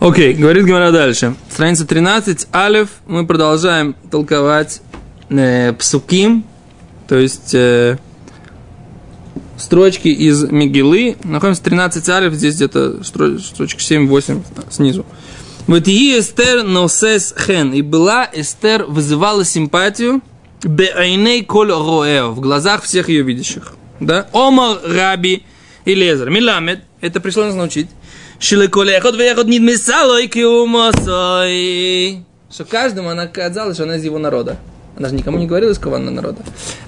Окей, говорит Гимара дальше. Страница 13, Алиф, мы продолжаем толковать э, псуким, то есть э, строчки из Мигилы. Находимся 13 Алиф, здесь где-то строчка 7-8 снизу. Вот и Эстер носес хен. И была Эстер вызывала симпатию беайней коль роэ в глазах всех ее видящих. Да? Омар Раби и Лезер. Миламед. Это пришло нас научить. Шилеколехот вехот нидмисалой киумосой. Что каждому она казалось, что она из его народа. Она же никому не говорила, из кого она народа.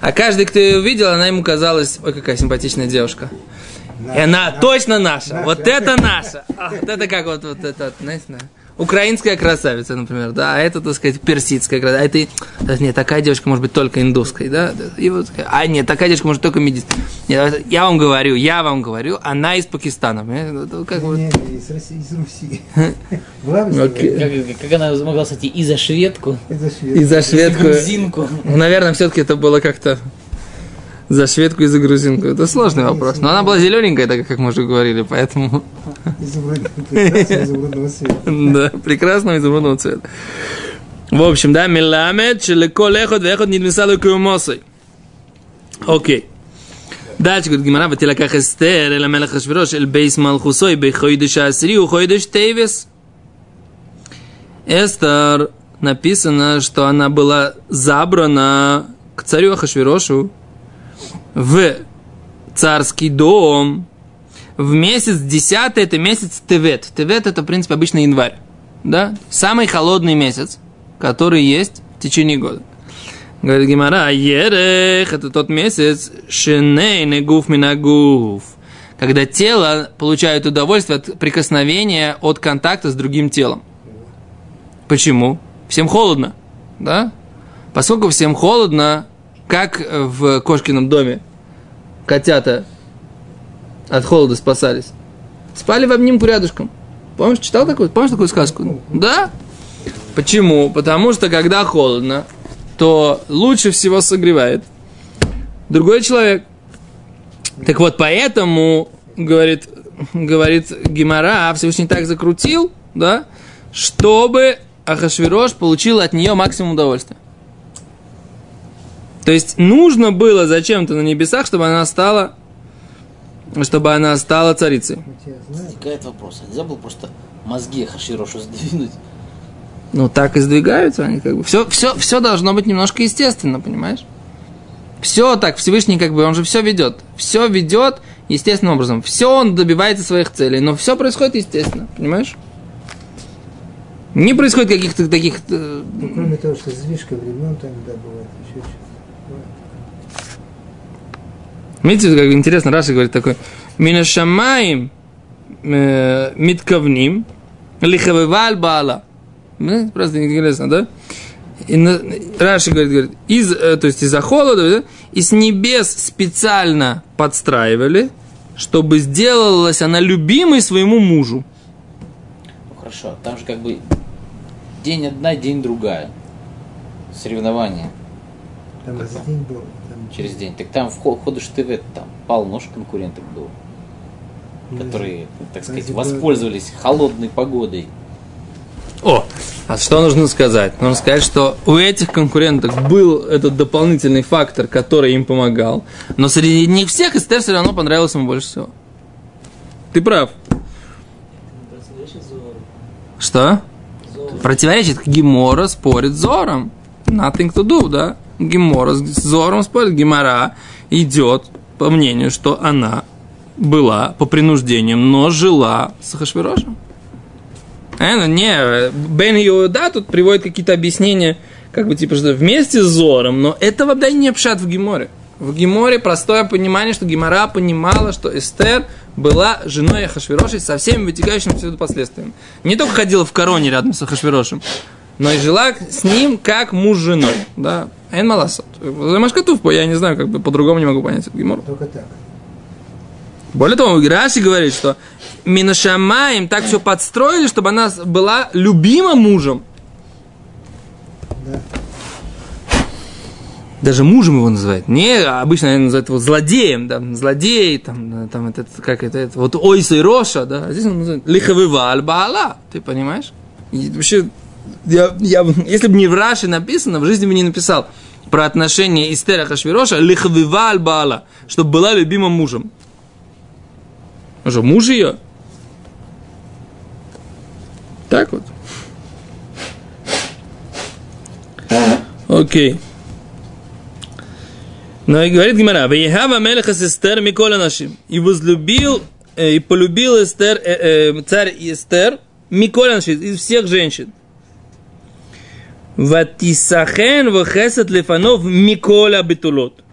А каждый, кто ее увидел, она ему казалась, ой, какая симпатичная девушка. Наша, и она наша, точно наша. наша. Вот это наша. А, вот это как вот, вот это, знаете, украинская красавица, например, да, а это, так сказать, персидская красавица, а это, нет, такая девушка может быть только индусской, да, и вот, а нет, такая девушка может только медицинской. Нет, я вам говорю, я вам говорю, она из Пакистана, как не, не, из, России, из Руси. как, как она могла стать и за шведку? И за шведку. И за шведку. И за грузинку. Ну, наверное, все-таки это было как-то за шведку и за грузинку. Это сложный вопрос. Но она была зелененькая, так как мы уже говорили, поэтому... Да, прекрасного изумрудного цвета. В общем, да, миламет, челеко лехот, вехот, нидмисалу кумосой Окей. Дальше говорит Гимара, ватилаках эстер, эла мелах ашвирош, эль бейс малхусой, бейхойдыш асри, ухойдыш тейвес. Эстер написано, что она была забрана к царю Ахашвирошу в царский дом в месяц десятый, это месяц Тевет. Тевет это, в принципе, обычно январь. Да? Самый холодный месяц, который есть в течение года. Говорит Гимара, ерех, это тот месяц, шиней негуф минагуф, когда тело получает удовольствие от прикосновения, от контакта с другим телом. Почему? Всем холодно, да? Поскольку всем холодно, как в кошкином доме котята от холода спасались? Спали в обнимку рядышком. Помнишь, читал такую? Помнишь такую сказку? Да? Почему? Потому что когда холодно, то лучше всего согревает другой человек. Так вот, поэтому, говорит, говорит Гимара, Всевышний так закрутил, да, чтобы Ахашвирош получил от нее максимум удовольствия. То есть нужно было зачем-то на небесах, чтобы она стала, чтобы она стала царицей. Возникает вопрос, а нельзя было просто мозги Хаширошу сдвинуть? Ну, так и сдвигаются они как бы. Все, все, все должно быть немножко естественно, понимаешь? Все так, Всевышний как бы, он же все ведет. Все ведет естественным образом. Все он добивается своих целей, но все происходит естественно, понимаешь? Не происходит каких-то таких... Э, ну, кроме того, что сдвижка времен там, да, бывает еще что Видите, как интересно, Раша говорит такой, Минашамаем э, митковним лихавеваль баала. Ну, просто интересно, да? И Раши говорит, говорит из, э, то есть из-за холода, да, и с небес специально подстраивали, чтобы сделалась она любимой своему мужу. Ну, хорошо, там же как бы день одна, день другая. Соревнования. Там как день был через день. Так там в Ходыш ТВ там полно конкурентов было, которые, так сказать, воспользовались холодной погодой. О, а что нужно сказать? Нужно сказать, что у этих конкурентов был этот дополнительный фактор, который им помогал, но среди них всех Эстер все равно понравился ему больше всего. Ты прав. Что? Противоречит Гимора спорит с Зором. Nothing to do, да? Гемора с Зором спорит, Гемора идет по мнению, что она была по принуждениям, но жила с Хашвирошем. Э, не, Бен Иуда тут приводит какие-то объяснения, как бы типа, что вместе с Зором, но это вообще не пшат в Геморе. В Геморе простое понимание, что Гемора понимала, что Эстер была женой Ахашвироши со всеми вытекающими отсюда последствиями. Не только ходила в короне рядом с Ахашвирошем, но и жила с ним как муж с женой. Да, Эн маласот. Машкатув, я не знаю, как бы по-другому не могу понять этот гемор. Только так. Более того, Раси говорит, что Минашама им так все подстроили, чтобы она была любима мужем. Да. даже мужем его называют. Не, обычно они называют его злодеем, да, злодей, там, там это, как это, это вот ойса и роша, да, а здесь он называет лихавива аль ты понимаешь? И вообще, я, я, если бы не в Раши написано, в жизни бы не написал про отношения Истера Хашвироша лихавива аль чтобы была любимым мужем. Он муж ее. Так вот. Окей. Но и говорит Гимара, «Вейхава мелеха сестер Микола нашим». И возлюбил, э, и полюбил Эстер, э, э, царь Эстер Микола нашим, из всех женщин. Ватисахен вахесет лефанов Микола бетулот.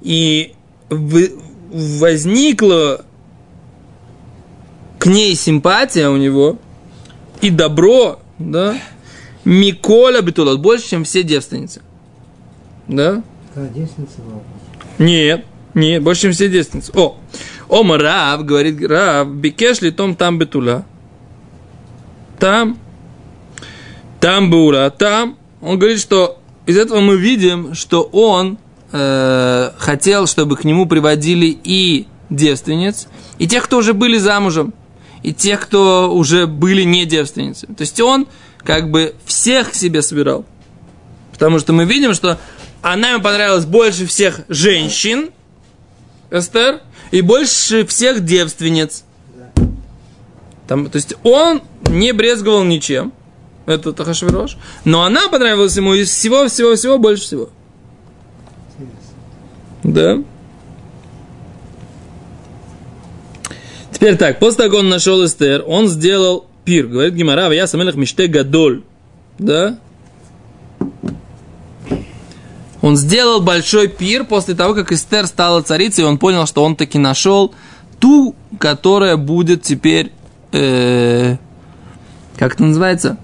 И возникла к ней симпатия у него и добро, да, Микола бетулот, больше, чем все девственницы. Да? Да, девственница была. Нет, нет, больше, чем все девственницы. О, Ома Рав, говорит Рав, бикеш ли том там бетула. Там, там бура, там. Он говорит, что из этого мы видим, что он э, хотел, чтобы к нему приводили и девственниц, и тех, кто уже были замужем, и тех, кто уже были не девственницы. То есть он как бы всех к себе собирал. Потому что мы видим, что она ему понравилась больше всех женщин, Эстер, и больше всех девственниц. Там, то есть он не брезговал ничем, это Тахашвирош, но она понравилась ему из всего-всего-всего больше всего. Да. Теперь так, после того, как он нашел Эстер, он сделал пир. Говорит Гимара, я самелах миште гадоль. Да? Он сделал большой пир после того, как Эстер стала царицей, и он понял, что он таки нашел ту, которая будет теперь, э, как это называется?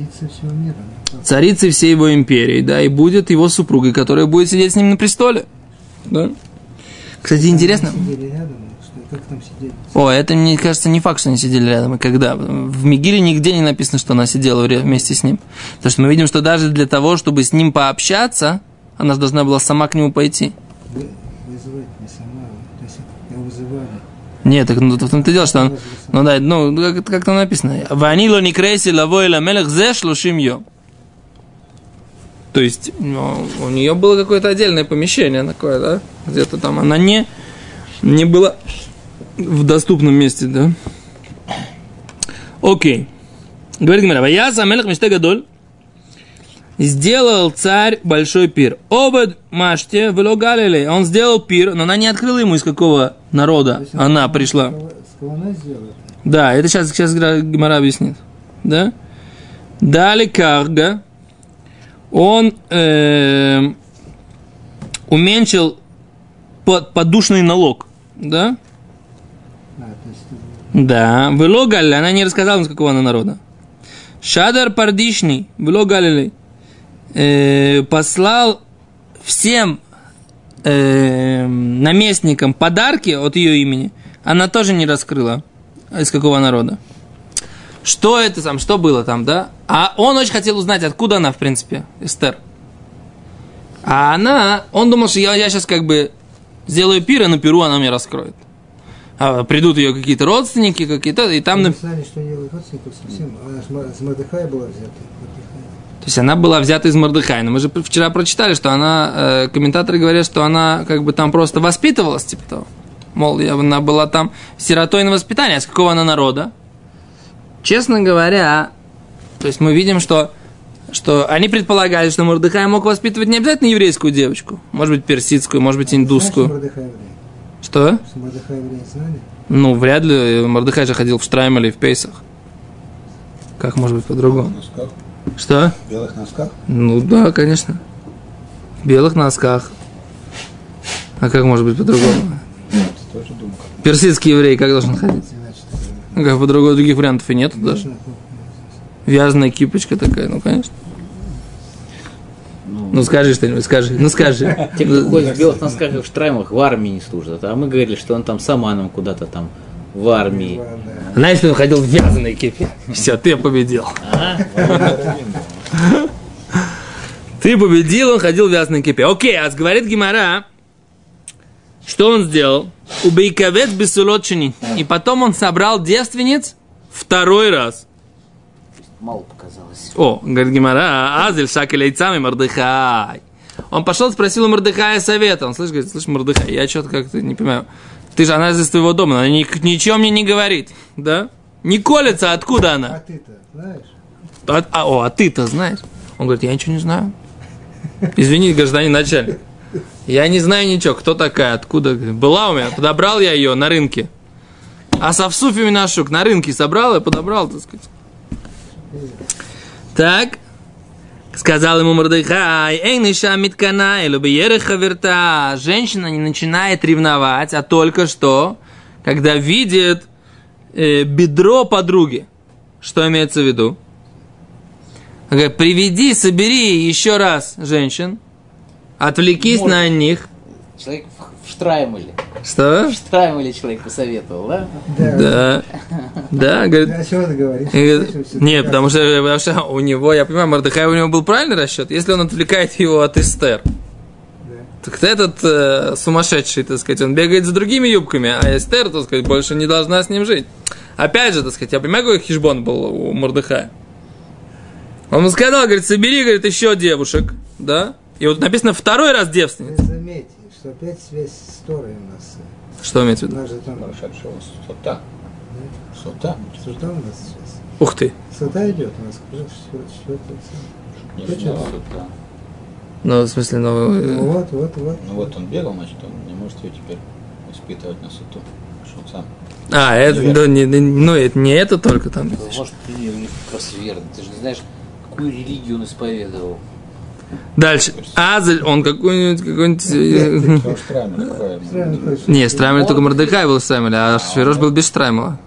Царица всего мира. Всей его империи, да, и будет его супругой, которая будет сидеть с ним на престоле. Да? Кстати, интересно. Рядом? О, это, мне кажется, не факт, что они сидели рядом. И когда? В Мигиле нигде не написано, что она сидела вместе с ним. Потому что мы видим, что даже для того, чтобы с ним пообщаться, она же должна была сама к нему пойти. Вы, вызывать не сама, то есть его вызывали. Нет, так ну, в том-то дело, что он, ну да, ну, как, как там написано, «Ванило не крейси лаво и ламелех зе шлушим йом». То есть, ну, у нее было какое-то отдельное помещение такое, да, где-то там, она не, не была в доступном месте, да. Окей. Говорит Гимара, «Ваяс амелех миште гадоль». Сделал царь большой пир. Обед маште вело галилей. Он сделал пир, но она не открыла ему, из какого народа есть она пришла. Она сделала? Да, это сейчас, сейчас Гимара объяснит. Да? Дали Карга. Он эм, уменьшил под- подушный налог. Да? А, есть Да. Вело Галилей. Она не рассказала, из какого она народа. Шадар Пардишний. Вело Галилей. Э, послал всем э, наместникам подарки от ее имени. Она тоже не раскрыла, из какого народа. Что это там, что было там, да? А он очень хотел узнать, откуда она, в принципе, Эстер. А она, он думал, что я, я сейчас как бы сделаю пир, и на пиру она мне раскроет. А придут ее какие-то родственники, какие-то, и там... На- написали, что делают родственников совсем. Она с Мордыхая была взята. То есть она была взята из Мордыхая. Но мы же вчера прочитали, что она, э, комментаторы говорят, что она как бы там просто воспитывалась, типа того. Мол, я- она была там сиротой на воспитание. А с какого она народа? Честно говоря, то есть мы видим, что, что они предполагали, что Мордыхай мог воспитывать не обязательно еврейскую девочку. Может быть, персидскую, может быть, Знаешь, что индусскую. Еврей? Что? Что Мордыхай еврей знали? Ну, вряд ли. Мордыхай же ходил в Штраймеле и в Пейсах. Как может быть по-другому? Что? в белых носках. Ну да, конечно. В белых носках. А как может быть по-другому? Персидский еврей как должен ходить? Ну, как по-другому других вариантов и нет даже. Вязаная кипочка такая, ну конечно. Ну скажи что-нибудь, скажи, ну скажи. Те, кто ходит в белых носках и в штраймах, в армии не служат. А мы говорили, что он там с Аманом куда-то там в армии. Знаешь, он ходил в вязаной кипе. Все, ты победил. Ты победил, он ходил в ясной кипе. Окей, а говорит Гимара, что он сделал? Убейковец бесулотчини. И потом он собрал девственниц второй раз. Мало показалось. О, говорит Гимара, азель шакель яйцами мордыхай. Он пошел, спросил у Мордыхая совета. Он слышит, говорит, слышь, Мордыхай, я что-то как-то не понимаю. Ты же она из твоего дома, она ни, ничего мне не говорит, да? Не колется, откуда А она? ты-то знаешь? А, а, о, а ты-то знаешь? Он говорит, я ничего не знаю. Извини, гражданин начальник. Я не знаю ничего, кто такая, откуда. Была у меня, подобрал я ее на рынке. А совсуфи Минашук на рынке собрал и подобрал, так сказать. Так, сказал ему Мордыхай, эй, ныша миткана, верта. Женщина не начинает ревновать, а только что, когда видит э, бедро подруги. Что имеется в виду? Он говорит, приведи, собери еще раз женщин, отвлекись Может. на них. Человек в- в Штраймеле. Что? В Штраймеле человек посоветовал, да? Да. Да, говорит, Да, чего ты говоришь? Говорит, Нет, потому что, потому что у него, я понимаю, Мордыхай, у него был правильный расчет. Если он отвлекает его от Эстер, так этот э, сумасшедший, так сказать, он бегает за другими юбками, а Эстер, так сказать, больше не должна с ним жить. Опять же, так сказать, я понимаю, какой хижбон был у Мордыхая. Он ему сказал, говорит, собери, говорит, еще девушек, да? И вот написано второй раз девственниц. Вы заметьте, что опять связь с Торой у нас. Что имеется в виду? там Прошедшего сота. Сота. Сута у нас сейчас. Ух ты. Сута идет у нас. Не Почему? знаю, сота. Ну, в смысле, ну... Ну э, вот, вот, вот. Ну вот он бегал, значит, он не может ее теперь испытывать на суту. Что он сам. А, это, да, не, не- ну, это не это только там. Может, ты у них как раз верно. Ты же не знаешь, какую религию он исповедовал. Дальше. Азель, он какой-нибудь, какой-нибудь... э, хочешь. Не, Страмель только Мордыхай был Страмель, а Швирош был без Штрамела.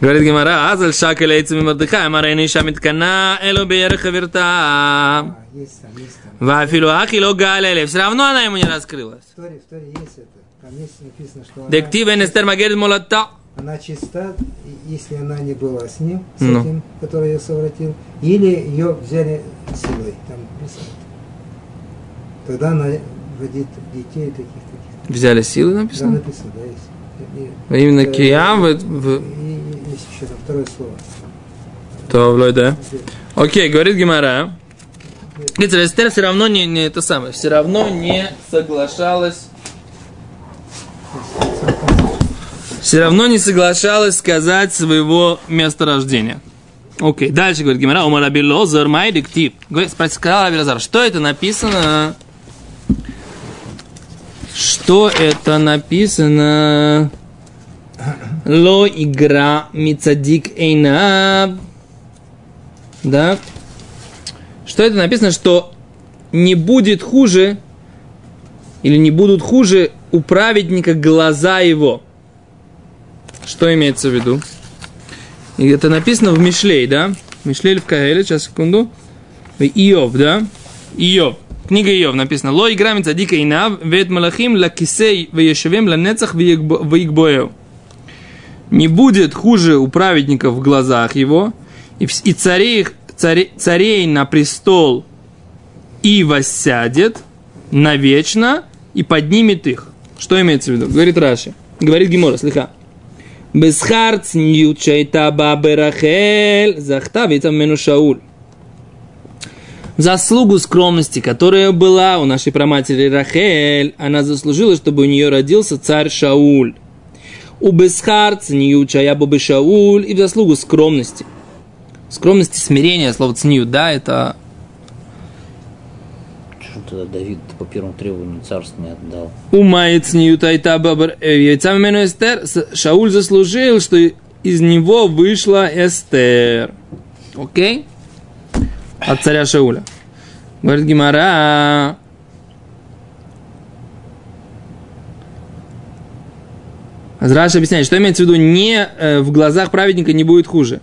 Говорит Гимара, Азель шак элейцами Мордыхай, Амарейни шамит кана, элу беереха верта. А. Вафилу ахило галеле. Все равно она ему не раскрылась. В Торе, в Торе есть это. Там есть написано, что она, Дектива Нестер Магерит Молота. Она чиста, если она не была с ним, с Ну. этим, который ее совратил, или ее взяли силой. Там написано. Тогда она родит детей таких-таких. Взяли силы, написано. написано, да, есть. И- и- Именно э, Киям, И, и есть еще там второе слово. то да. Окей, говорит Гимара. Видите, Эстер все равно не, не это самое, все равно не соглашалась все равно не соглашалась сказать своего месторождения. Окей, дальше говорит Гимара, Умар Раби Лозер, май диктив. Сказал Раби что это написано? Что это написано? Ло игра мицадик эйнаб. Да? Что это написано, что не будет хуже, или не будут хуже у праведника глаза его. Что имеется в виду? И это написано в Мишлей, да? Мишлей в Каэле, сейчас, секунду. Иов, да? Иов. Книга Иов написано. Ло игра цадика инав, вет малахим ла кисей вешевем ла нецах вигбоев. Не будет хуже у праведников в глазах его, и, и царей, их- царе- царей на престол и воссядет навечно и поднимет их. Что имеется в виду? Говорит Раши. Говорит Гимора, слыха. Бесхар цньют шайта бабе Рахель захтавит мену Шауль. Заслугу скромности, которая была у нашей праматери Рахель, она заслужила, чтобы у нее родился царь Шауль. У Бесхар цньют бабе Шауль и в заслугу скромности. Скромности, смирения, слово цньют, да, это Что тогда Давид по первому требованию царство не отдал? Умает ньютайта бабар э, яйца мену Эстер. Шауль заслужил, что из него вышла Эстер. Окей? От царя Шауля. Говорит Гимара. Азраш объясняет, что имеется в виду, не э, в глазах праведника не будет хуже.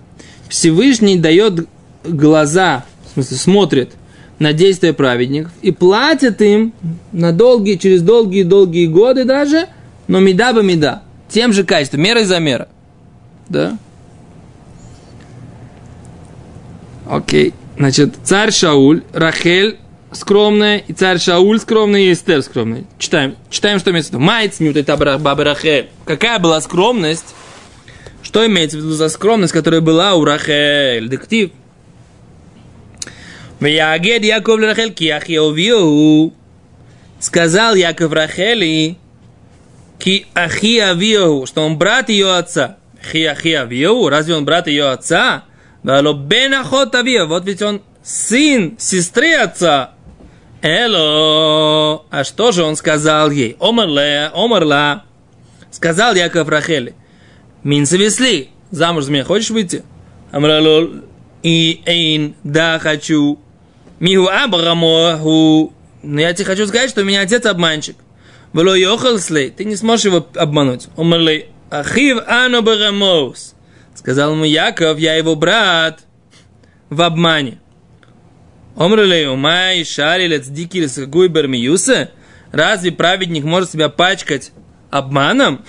Всевышний дает глаза, в смысле смотрит на действия праведников и платит им на долгие, через долгие-долгие годы даже, но меда бы меда, тем же качеством, мерой за мера. Да? Окей. Значит, царь Шауль, Рахель скромная, и царь Шауль скромный, и Эстер скромная. Читаем, читаем, что имеется в виду. Майц нют это баба Рахель. Какая была скромность? Что имеется в виду за скромность, которая была у Рахель? Дектив. Виягед Яков Рахель киахи овиоху. Сказал Яков Рахели, ки ахи авиоху, что он брат ее отца. Хи ахи авиоху, разве он брат ее отца? Вало бен ахот авиоху, вот ведь он сын сестры отца. Эло, а что же он сказал ей? Омарле, омарла. Сказал Яков Рахели, мин завесли, замуж за меня хочешь выйти? Амралол, и эйн, да, хочу. Миху абрамоху, но я тебе хочу сказать, что у меня отец обманщик. Вело йохалслей, ты не сможешь его обмануть. Умерлей, ахив ано барамоус. Сказал ему Яков, я его брат в обмане. Омрелей, умай, шарилец, дикилец, гуйбер миюса. Разве праведник может себя пачкать обманом?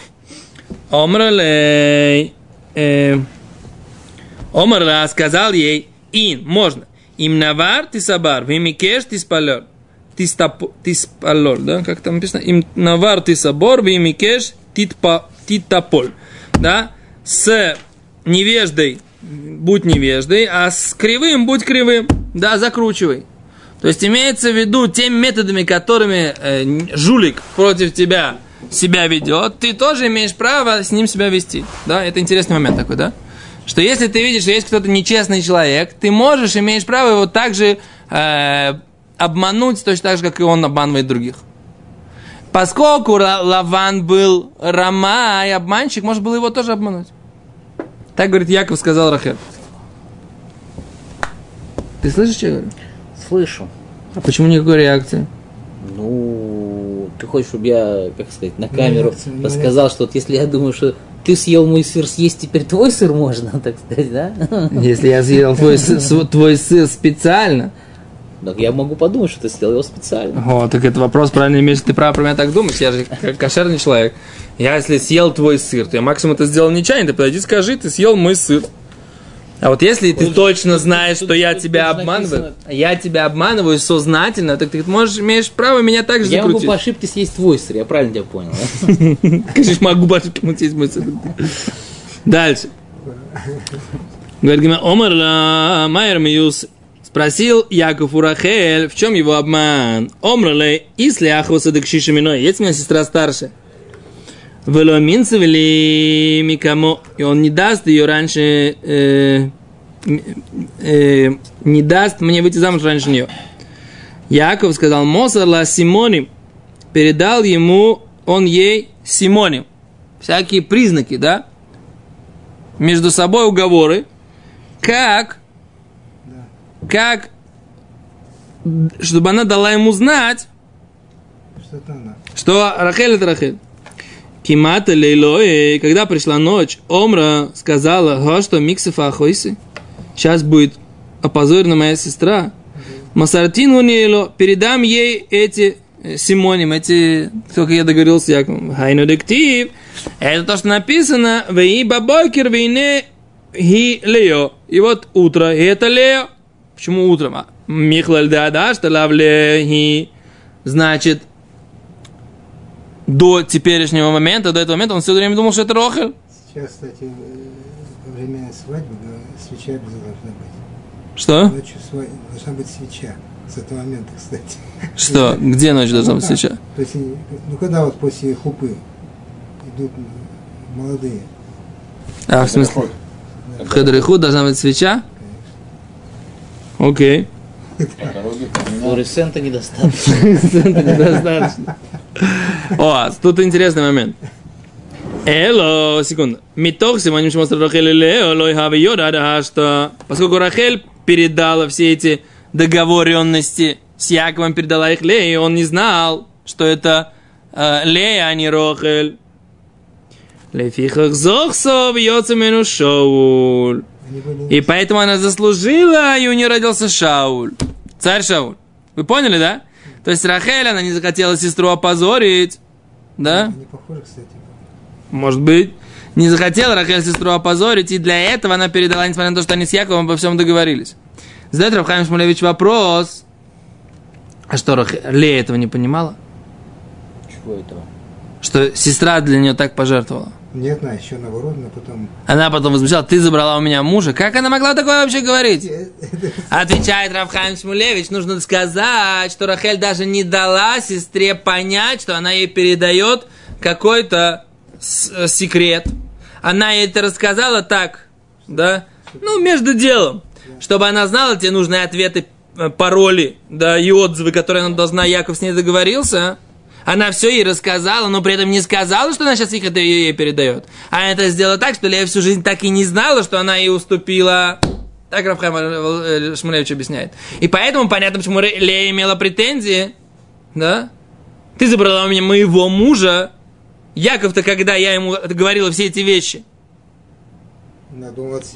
Омрелей, э, Омрла сказал ей, ин, можно. Им навар ты сабар, вимикеш ты спалер. Ты спалор, да, как там написано? Им навар ты сабор, вимикеш титаполь. Да, с невеждой будь невеждой, а с кривым будь кривым. Да, закручивай. То есть имеется в виду теми методами, которыми э, жулик против тебя себя ведет, ты тоже имеешь право с ним себя вести. Да, это интересный момент такой, да? Что если ты видишь, что есть кто-то нечестный человек, ты можешь, имеешь право его также э, обмануть, точно так же, как и он обманывает других. Поскольку Лаван был Рама и обманщик, может было его тоже обмануть. Так, говорит, Яков сказал Рахель. Ты слышишь, что я говорю? Слышу. А почему никакой реакции? Ну, ты хочешь, чтобы я, как сказать, на камеру рассказал, что вот если я думаю, что ты съел мой сыр, съесть теперь твой сыр можно, так сказать, да? Если я съел твой, сыр- твой сыр специально, Так я могу подумать, что ты сделал его специально. О, так это вопрос, правильно имеешь, ты право про меня так думаешь, я же кошерный человек. Я если съел твой сыр, то я максимум это сделал нечаянно, ты подойди скажи, ты съел мой сыр. А вот если ты точно знаешь, что я тебя обманываю, я тебя обманываю сознательно, так ты можешь, имеешь право меня также Я могу закрутить. по ошибке съесть твой сыр, я правильно тебя понял? Скажешь, могу больше мутить мой сыр. Дальше. Говорит, Омар ла Майер Миюс. Спросил Яков у Рахель, в чем его обман? Омрале, если ахваса дакшиша миной. Есть у меня сестра старшая. Вело минцевели микамо. И он не даст ее раньше, э, э, не даст мне выйти замуж раньше нее. Яков сказал, Мосар ла Симоним. Передал ему, он ей Симоним. Всякие признаки, да? Между собой уговоры. Как? Как? Чтобы она дала ему знать, она. что Рахель это Рахель. Кимата лейлой, когда пришла ночь, Омра сказала, «Го, что миксифа ахойсы, сейчас будет опозорена моя сестра. Масартин унейло, передам ей эти э, Симоним, эти, только я договорился Яковом. Хайну дектив. Это то, что написано, вей бабокер вейне хи лео. И вот утро, и это лео. Почему утром? А, Михлаль да да, что лавле. Значит, до теперешнего момента, до этого момента, он все время думал, что это Рохель. Сейчас, кстати, во время свадьбы да, свеча обязательно должна быть. Что? Ночью свадьбы должна быть свеча. С этого момента, кстати. Что? Где ночь должна быть Ну, да. сейчас? То есть, ну когда вот после хупы идут молодые, А, в смысле? В Хадриху должна быть свеча? Окей. Флуоресцента недостаточно. Это недостаточно. О, тут интересный момент. Эло, секунду. Митох сегодня что Рахель Лео, хави йода да что поскольку Рахель передала все эти договоренности с Яковом, передала их Лее, и он не знал, что это э, Лея, а не Рохель. Лефихах зохсо бьется мену Шауль. И поэтому она заслужила, и у нее родился Шауль. Царь Шауль. Вы поняли, да? То есть Рахель, она не захотела сестру опозорить. Да? не похожи, кстати. Может быть. Не захотела Рахель сестру опозорить, и для этого она передала, несмотря на то, что они с Яковом обо всем договорились. Задает Равхайм Шмулевич вопрос. А что, Рах... Лея этого не понимала? Чего этого? Что сестра для нее так пожертвовала? Нет, на еще наоборот, но потом... Она потом возмущала, ты забрала у меня мужа. Как она могла такое вообще говорить? Отвечает Равхайм Шмулевич, нужно сказать, что Рахель даже не дала сестре понять, что она ей передает какой-то э, секрет. Она ей это рассказала так, да, ну, между делом, чтобы она знала те нужные ответы, э, пароли, да, и отзывы, которые она должна, Яков с ней договорился. Она все ей рассказала, но при этом не сказала, что она сейчас их это ей передает. А это сделала так, что Лея всю жизнь так и не знала, что она ей уступила. Так Рафхайм э, Шмулевич объясняет. И поэтому понятно, почему Лея имела претензии. Да? Ты забрала у меня моего мужа. Яков-то, когда я ему говорила все эти вещи,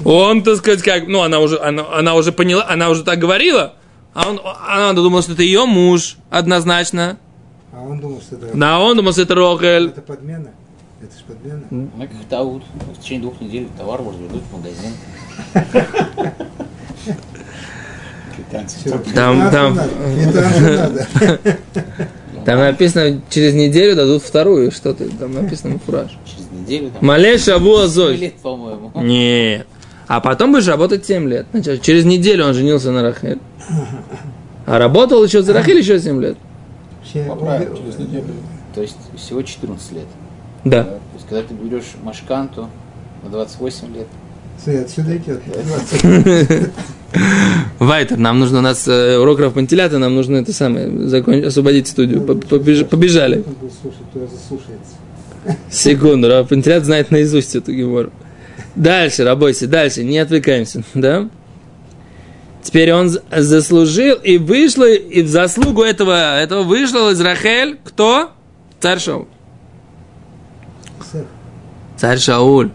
он, так сказать, как, ну, она уже, она, она уже поняла, она уже так говорила, а он, она думала, что это ее муж, однозначно. А он думал, что это, Да, он думал, что это Рохель. это подмена. Это же подмена. Ну, как Таут. В течение двух недель товар может вернуть в магазин. Там- там- надо. Там написано, через неделю дадут вторую, что ты, там написано фураж. Через неделю там. Малей семь азой. лет, по-моему. Нет. А потом будешь работать 7 лет. Значит, через неделю он женился на Рахель. А работал еще за Рахель еще 7 лет. Вообще, Поправим он- через неделю. То есть всего 14 лет. Да. То есть когда ты берешь машканту на 28 лет, Смотри, отсюда идет. Вайтер, нам нужно у нас э, урок Рафмантилята, нам нужно это самое, закон... освободить студию. Побеж- Побежали. Секунду, Рафмантилят знает наизусть эту гемору. Дальше, рабойся, дальше, не отвлекаемся, да? Теперь он заслужил и вышло, и в заслугу этого, этого вышел из Рахель кто? Царь Шауль. Царь Шауль.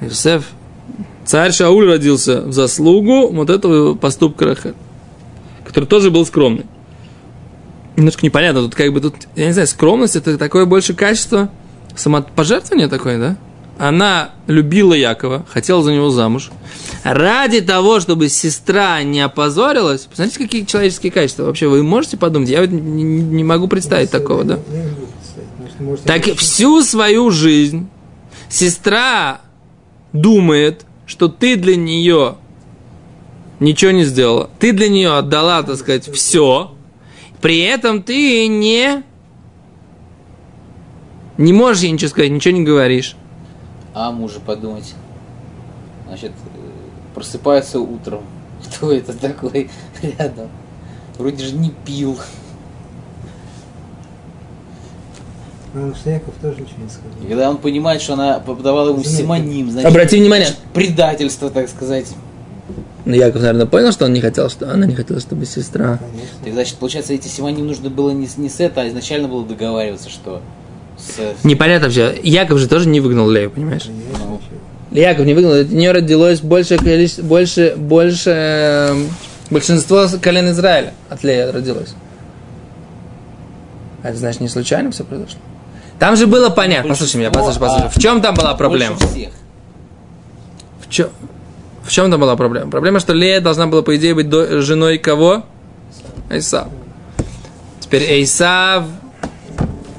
Иосиф. Царь Шауль родился в заслугу вот этого поступка Рахель, который тоже был скромный. Немножко непонятно, тут как бы тут, я не знаю, скромность это такое больше качество, самопожертвование такое, да? Она любила Якова, хотела за него замуж. Ради того, чтобы сестра не опозорилась, посмотрите, какие человеческие качества. Вообще, вы можете подумать? Я вот не, могу представить такого, да? Так всю свою жизнь сестра думает, что ты для нее ничего не сделала. Ты для нее отдала, так сказать, все. При этом ты не не можешь ей ничего сказать, ничего не говоришь. А мужа подумать. Значит, э, просыпается утром. Кто это такой рядом? Вроде же не пил. Потому что Яков тоже ничего не сказал. И когда он понимает, что она подавала ему симоним, значит, Обрати внимание. предательство, так сказать. Ну, Яков, наверное, понял, что он не хотел, что она не хотела, чтобы сестра. Конечно. Так, значит, получается, эти симоним нужно было не, с- не с это, а изначально было договариваться, что. Непонятно вообще. Яков же тоже не выгнал Лею, понимаешь? Яков не выгнал, от нее родилось больше количество, больше, больше, эм, большинство колен Израиля от Лея родилось. А Это значит, не случайно все произошло? Там же было понятно, послушай меня, послушай, послушай. В чем там была проблема? В чем, в чем там была проблема? Проблема, что Лея должна была, по идее, быть до- женой кого? Эйсав. Теперь Эйсав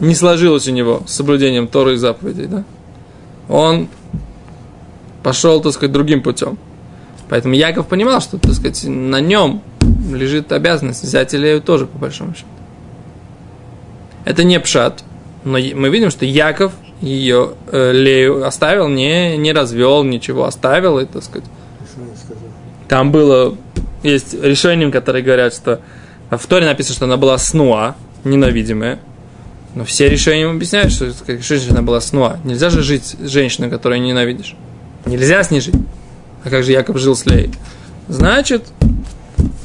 не сложилось у него с соблюдением Торы и заповедей, да? Он пошел, так сказать, другим путем. Поэтому Яков понимал, что, так сказать, на нем лежит обязанность взять Илею тоже, по большому счету. Это не пшат, но мы видим, что Яков ее э, Лею оставил, не, не развел ничего, оставил, и, так сказать, там было, есть решения, которые говорят, что в Торе написано, что она была снуа, ненавидимая. Но все решения им объясняют, что женщина была снуа. Нельзя же жить с женщиной, которую ненавидишь. Нельзя с ней жить. А как же Яков жил с Леей? Значит,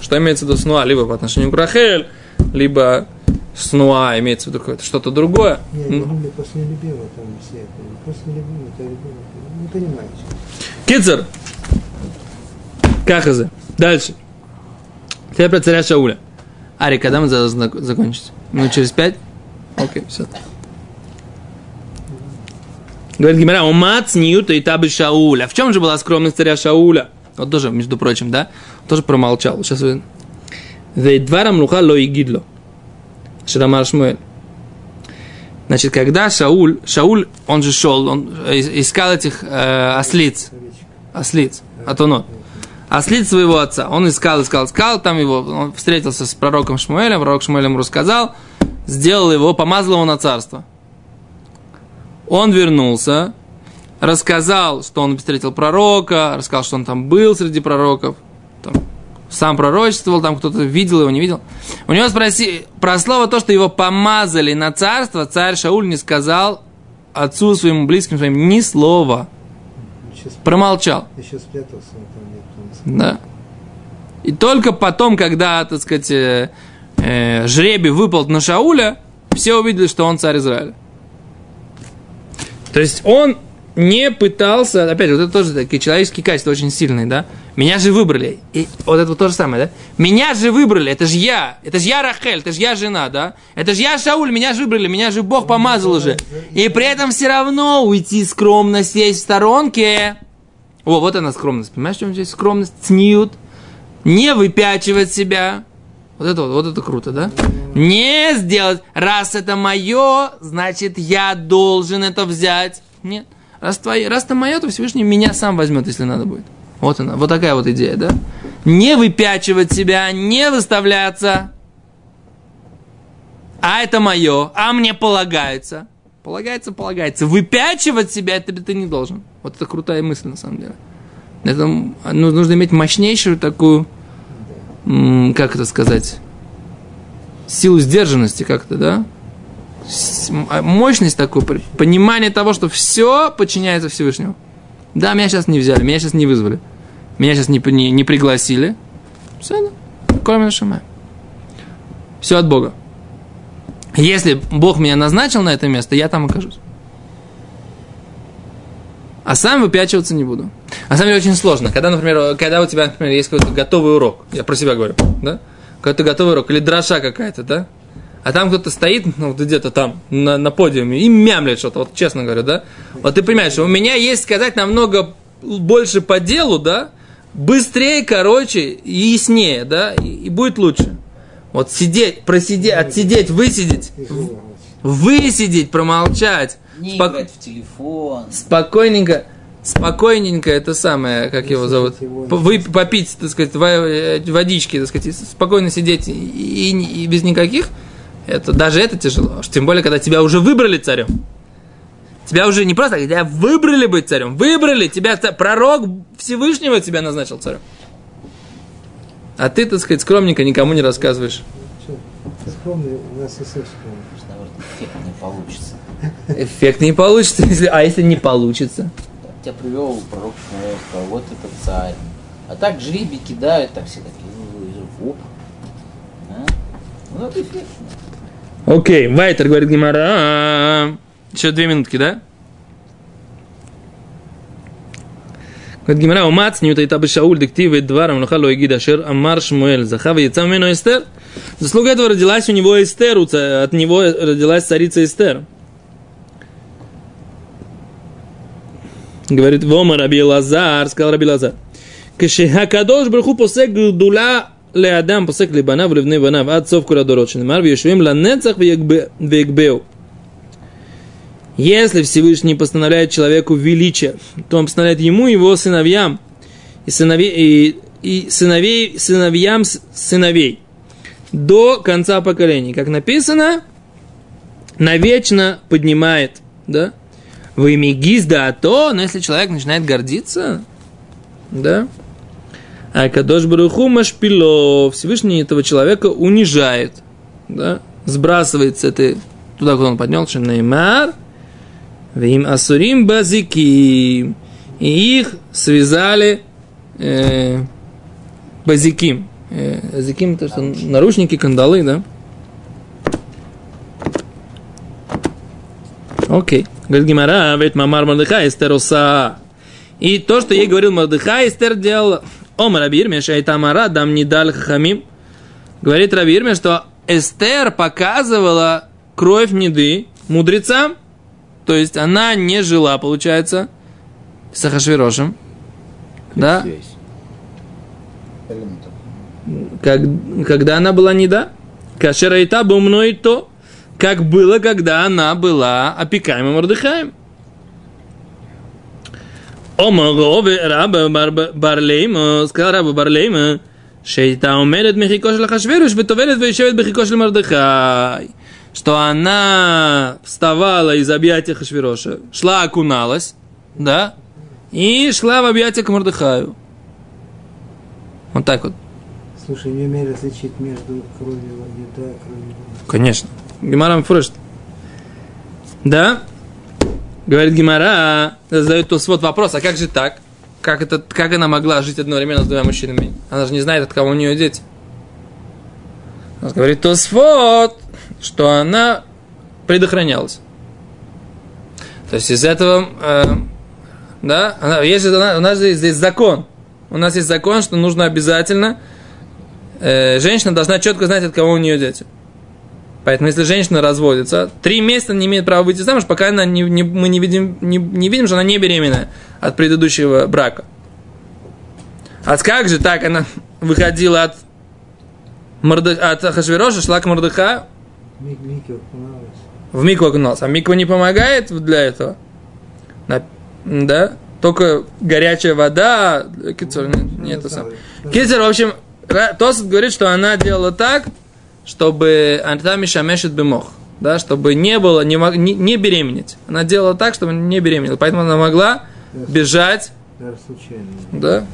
что имеется в виду снуа? Либо по отношению к Рахель, либо снуа имеется в виду какое-то что-то другое. Не, Ну, любили после любимого там все. это, После любимого, это любимого. Не понимаете. Кицер. Кахазы. Дальше. Теперь про царя Шауля. Ари, когда мы за- зак- закончить? Ну, через пять? Окей, все. Говорит Гимара, умац ньюта и табы Шауля. В чем же была скромность царя Шауля? вот тоже, между прочим, да, тоже промолчал. Сейчас вы... Вейдварам луха ло игидло. Шрамар Шмуэль. Значит, когда Шауль, Шауль, он же шел, он искал этих э, ослиц, ослиц, атонот, ослиц своего отца. Он искал, искал, искал, там его, он встретился с пророком Шмуэлем, пророк Шмуэль ему рассказал, сделал его, помазал его на царство. Он вернулся, рассказал, что он встретил пророка, рассказал, что он там был среди пророков, там, сам пророчествовал, там кто-то видел его, не видел. У него спроси, про слово то, что его помазали на царство, царь Шауль не сказал отцу своему близким своим ни слова. Еще, Промолчал. еще спрятался там где-то. Да. И только потом, когда, так сказать, э, жребий выпал на Шауля, все увидели, что он царь Израиля. То есть он не пытался, опять же, вот это тоже такие человеческие качества очень сильные, да? Меня же выбрали. И вот это вот то же самое, да? Меня же выбрали, это же я, это же я Рахель, это же я жена, да? Это же я Шауль, меня же выбрали, меня же Бог помазал уже. И при этом все равно уйти скромно сесть в сторонке. О, вот она скромность, понимаешь, в чем здесь скромность? Цниют. Не выпячивать себя. Вот это вот, вот это круто, да? Не сделать, раз это мое, значит, я должен это взять. Нет. Раз, твое, раз это мое, то Всевышний меня сам возьмет, если надо будет. Вот она, вот такая вот идея, да? Не выпячивать себя, не выставляться. А это мое, а мне полагается. Полагается, полагается. Выпячивать себя это ты не должен. Вот это крутая мысль, на самом деле. Это, ну, нужно иметь мощнейшую такую, как это сказать, силу сдержанности как-то, да? А мощность такую, понимание того, что все подчиняется Всевышнему. Да, меня сейчас не взяли, меня сейчас не вызвали, меня сейчас не, не, не пригласили. Все, кроме нашего Все от Бога. Если Бог меня назначил на это место, я там окажусь. А сам выпячиваться не буду. На самом деле очень сложно. Когда, например, когда у тебя, например, есть какой-то готовый урок, я про себя говорю, да? Какой-то готовый урок, или дроша какая-то, да? А там кто-то стоит, ну, вот где-то там, на, на подиуме, и мямлет что-то, вот честно говоря, да? Вот ты понимаешь, что у меня есть сказать намного больше по делу, да? Быстрее, короче, и яснее, да? И, и будет лучше. Вот сидеть, просидеть, отсидеть, высидеть, высидеть, промолчать. Не спок- играть в телефон. спокойненько, спокойненько, это самое, как его зовут, его. П- вы попить, так сказать, э, водички, так сказать, спокойно сидеть и, и- и без никаких, это даже это тяжело. Уж Тем более, когда тебя уже выбрали царем. Тебя уже не просто, тебя выбрали быть царем. Выбрали, тебя пророк Всевышнего тебя назначил царем. А ты, так сказать, скромненько никому не рассказываешь. Скромный, у нас и эффект не получится. Эффект не получится, а если не получится? Тебя привел пророк Шмуэл, вот это царь. А так жребий кидают, так все такие, оп. Да? Ну, это. Окей, Вайтер говорит Гимара. Еще две минутки, да? говорит Гимара, умац не утайта бы Шауль диктивы дваром лохало эгид ашер амар Шмуэль захава яйца мену Эстер. Заслуга этого родилась у него Эстер, у от него родилась царица Эстер. Говорит, Вома Раби Лазар, сказал Раби Лазар. Кашихакадош браху посек Гудула Ле Адам посек либанав Банав Ад отцов курадорочен мар вешуим ланецах вегбеу. Если Всевышний постановляет человеку величие, то он постановляет ему и его сыновьям, и, сыновей, и, и сыновей, сыновьям сыновей до конца поколений. Как написано, навечно поднимает, да, вы мигиз да то, но если человек начинает гордиться, да? А Кадош Баруху Машпило, Всевышний этого человека унижает, да? Сбрасывает с этой, туда, куда он поднялся, Неймар, Вим Асурим Базики, и их связали э, Базиким. Э, Базиким это что, наручники, кандалы, да? Окей. Говорит Гимара, ведь Мамар Мардыха Эстер уса. И то, что ей говорил Мардыха, Эстер делала. Омар Рабирме, Шайтамара, дам не дал хахамим. Говорит Рабирме, что Эстер показывала кровь Неды мудрецам. То есть она не жила, получается, с Ахашвирошем. Да? Как, когда она была не да? Кашера и та был мной то, как было, когда она была опекаемым Мордыхаем. Омогове раба Барлейма, э, сказал раба Барлейма, э, Шейта умерет мехикош лахашверуш, бетовелет вейшевет мехикош мордыхай. Что она вставала из объятия Хашвероша, шла окуналась, да, и шла в объятия к Мордыхаю. Вот так вот. Слушай, не умею различить между кровью еда и кровью Конечно. Гемара Фреш. Да? Говорит Гемара, задает то свод вопрос, а как же так? Как, это, как она могла жить одновременно с двумя мужчинами? Она же не знает, от кого у нее дети. Она говорит Тосфот, что она предохранялась. То есть из этого, э, да, она, есть, у нас здесь, здесь закон. У нас есть закон, что нужно обязательно, э, женщина должна четко знать, от кого у нее дети. Поэтому, если женщина разводится, три месяца не имеет права выйти замуж, пока она не, не, мы не видим, не, не видим, что она не беременная от предыдущего брака. А как же так она выходила от, Морды, от Хашвироша, шла к Мордыха? В Мику окуналась. А Миква не помогает для этого? Да? Только горячая вода. Кицер, нет, нет, это сам. Кицер, в общем, Тосет говорит, что она делала так, чтобы Антами Шамешет Бемох, да, чтобы не было, не, не, не беременеть. Она делала так, чтобы не беременела. Поэтому она могла бежать. Да.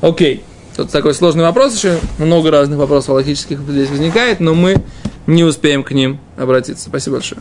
Окей. Тут такой сложный вопрос еще. Много разных вопросов логических здесь возникает, но мы не успеем к ним обратиться. Спасибо большое.